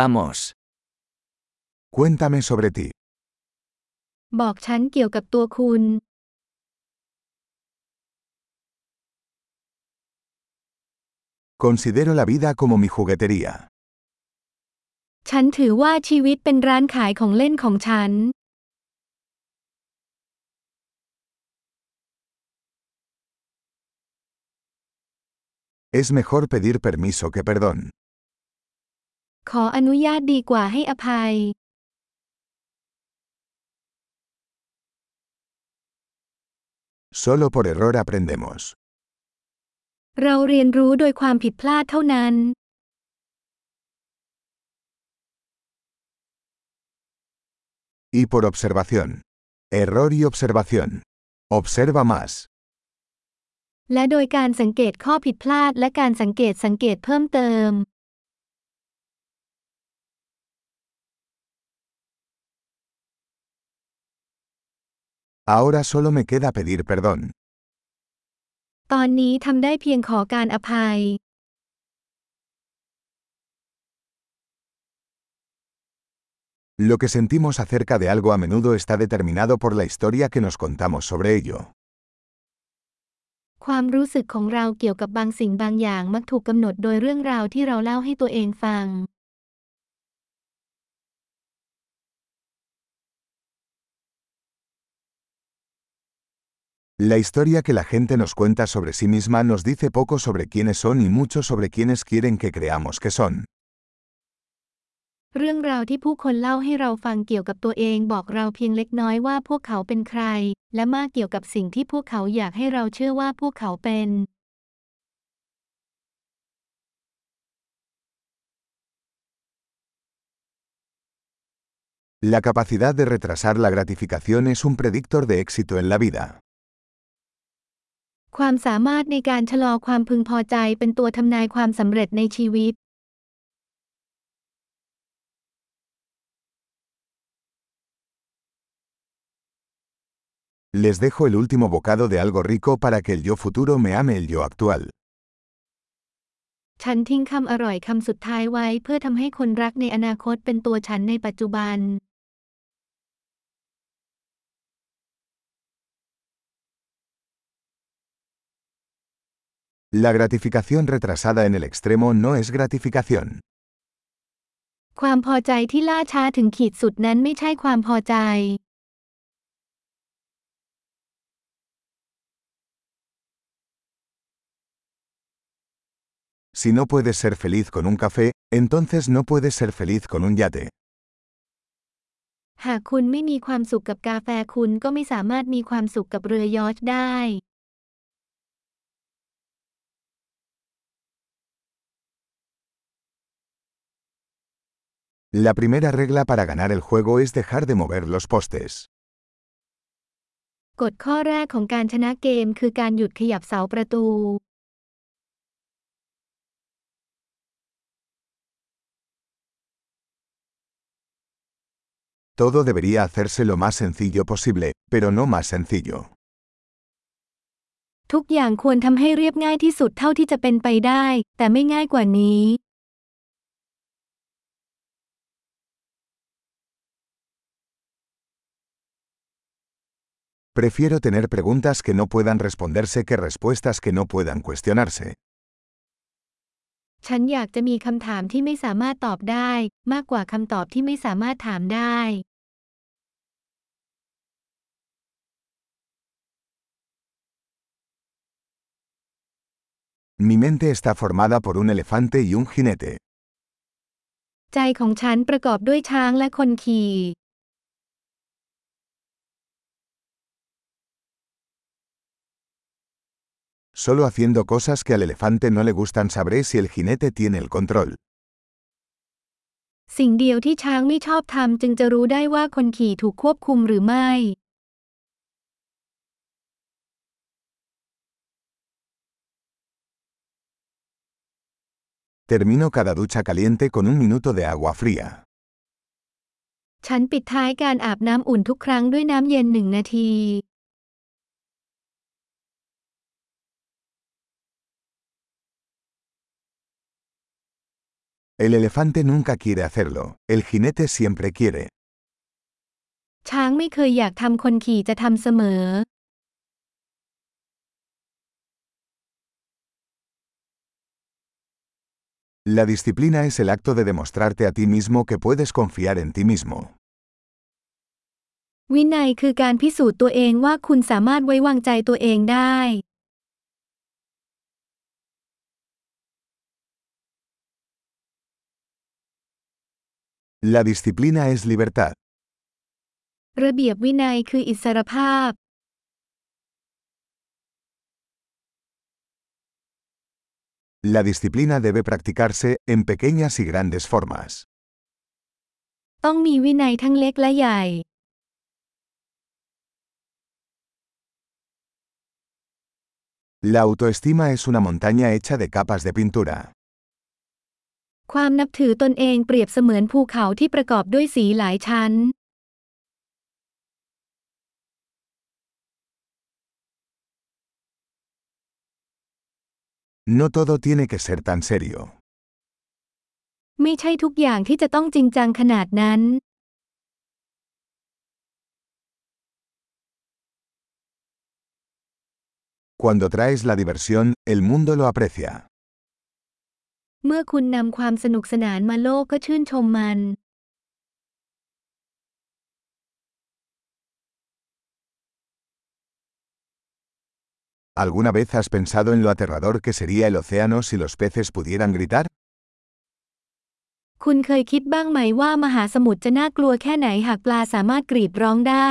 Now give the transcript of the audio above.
Vamos. Cuéntame sobre ti. บอกฉันเกี่ยวกับตัวคุณ Considero la vida como mi juguetería. ฉันถือว่าชีวิตเป็นร้านขายของเล่นของฉัน Es mejor pedir permiso que perdón. ขออนุญาตดีกว่าให้อภัย Solo por error aprendemos. เราเรียนรู้โดยความผิดพลาดเท่านั้น Y por observación. Error y observación. Observa más. และโดยการสังเกตข้อผิดพลาดและการสังเกตสังเกตเพิ่มเติม Ahora solo me queda pedir perdón. ตอนนี้ทำได้เพียงขอการอภัย Lo que sentimos acerca de algo a menudo está determinado por la historia que nos contamos sobre ello. ความรู้สึกของเราเกี่ยวกับบางสิ่งบางอย่างมักถูกกำหนดโดยเรื่องราวที่เราเล่าให้ตัวเองฟัง La historia que la gente nos cuenta sobre sí misma nos dice poco sobre quiénes son y mucho sobre quiénes quieren que creamos que son. La capacidad de retrasar la gratificación es un predictor de éxito en la vida. ความสามารถในการชะลอความพึงพอใจเป็นตัวทำนายความสำเร็จในชีวิต Les dejo el último bocado de algo rico para que el yo futuro me ame el yo actual. ฉันทิ้งคำอร่อยคำสุดท้ายไว้เพื่อทำให้คนรักในอนาคตเป็นตัวฉันในปัจจุบัน La gratificación retrasada en el extremo no es gratificación. ความพอใจที่ล่าช้าถึงขีดสุดนั้นไม่ใช่ความพอใจ Si no puedes ser feliz con un café, entonces no puedes ser feliz con un yate. หากคุณไม่มีความสุขกับกาแฟคุณก็ไม่สามารถมีความสุขกับเรือยอชได้ La primera regla para ganar el juego es dejar de mover los postes. กฎข้อแรกของการชนะเกมคือการหยุดขยับเสาประตู Todo debería hacerse lo más sencillo posible, pero no más sencillo. ทุกอย่างควรทำให้เรียบง่ายที่สุดเท่าที่จะเป็นไปได้ แต่ไม่ง่ายกว่านี้ Prefiero tener preguntas que no puedan responderse que respuestas que no puedan cuestionarse. ฉันอยากจะมีคำถามที่ไม่สามารถตอบได้มากกว่าคำตอบที่ไม่สามารถถามได้ Mi mente está formada por un elefante y un jinete. ใจของฉันประกอบด้วยช้างและคนขี่ Solo haciendo cosas que al elefante no le gustan sabré si el jinete tiene el control. สิ่งเดียวที่ช้างไม่ชอบทำจึงจะรู้ได้ว่าคนขี่ถูกควบคุมหรือไม่ Termino cada ducha caliente con un minuto de agua fría. ฉันปิดท้ายการอาบน้ำอุ่นทุกครั้งด้วยน้ำเย็นหนึ่งนาที El elefante nunca quiere hacerlo, el jinete siempre quiere. ช้างไม่เคยอยากทำคนขี่จะทำเสมอ La disciplina es el acto de demostrarte a ti mismo que puedes confiar en ti mismo. วินัยคือการพิสูจน์ตัวเองว่าคุณสามารถไว้วางใจตัวเองได้ La disciplina es libertad. La disciplina debe practicarse en pequeñas y grandes formas. La autoestima es una montaña hecha de capas de pintura. ความนับถือตนเองเปรียบเสมือนภูเขาที่ประกอบด้วยสีหลายชั้น No todo tiene que ser tan serio. ไม่ใช่ทุกอย่างที่จะต้องจริงจังขนาดนั้น Cuando traes la diversión, el mundo lo aprecia. เมื่อคุณนำความสนุกสนานมาโลกก็ชื่นชมมัน ¿Alguna vez has pensado en lo aterrador que sería el océano si los peces pudieran gritar? คุณเคยคิดบ้างไหมว่ามหาสมุทรจะน่ากลัวแค่ไหนหากปลาสามารถกรีดร้องได้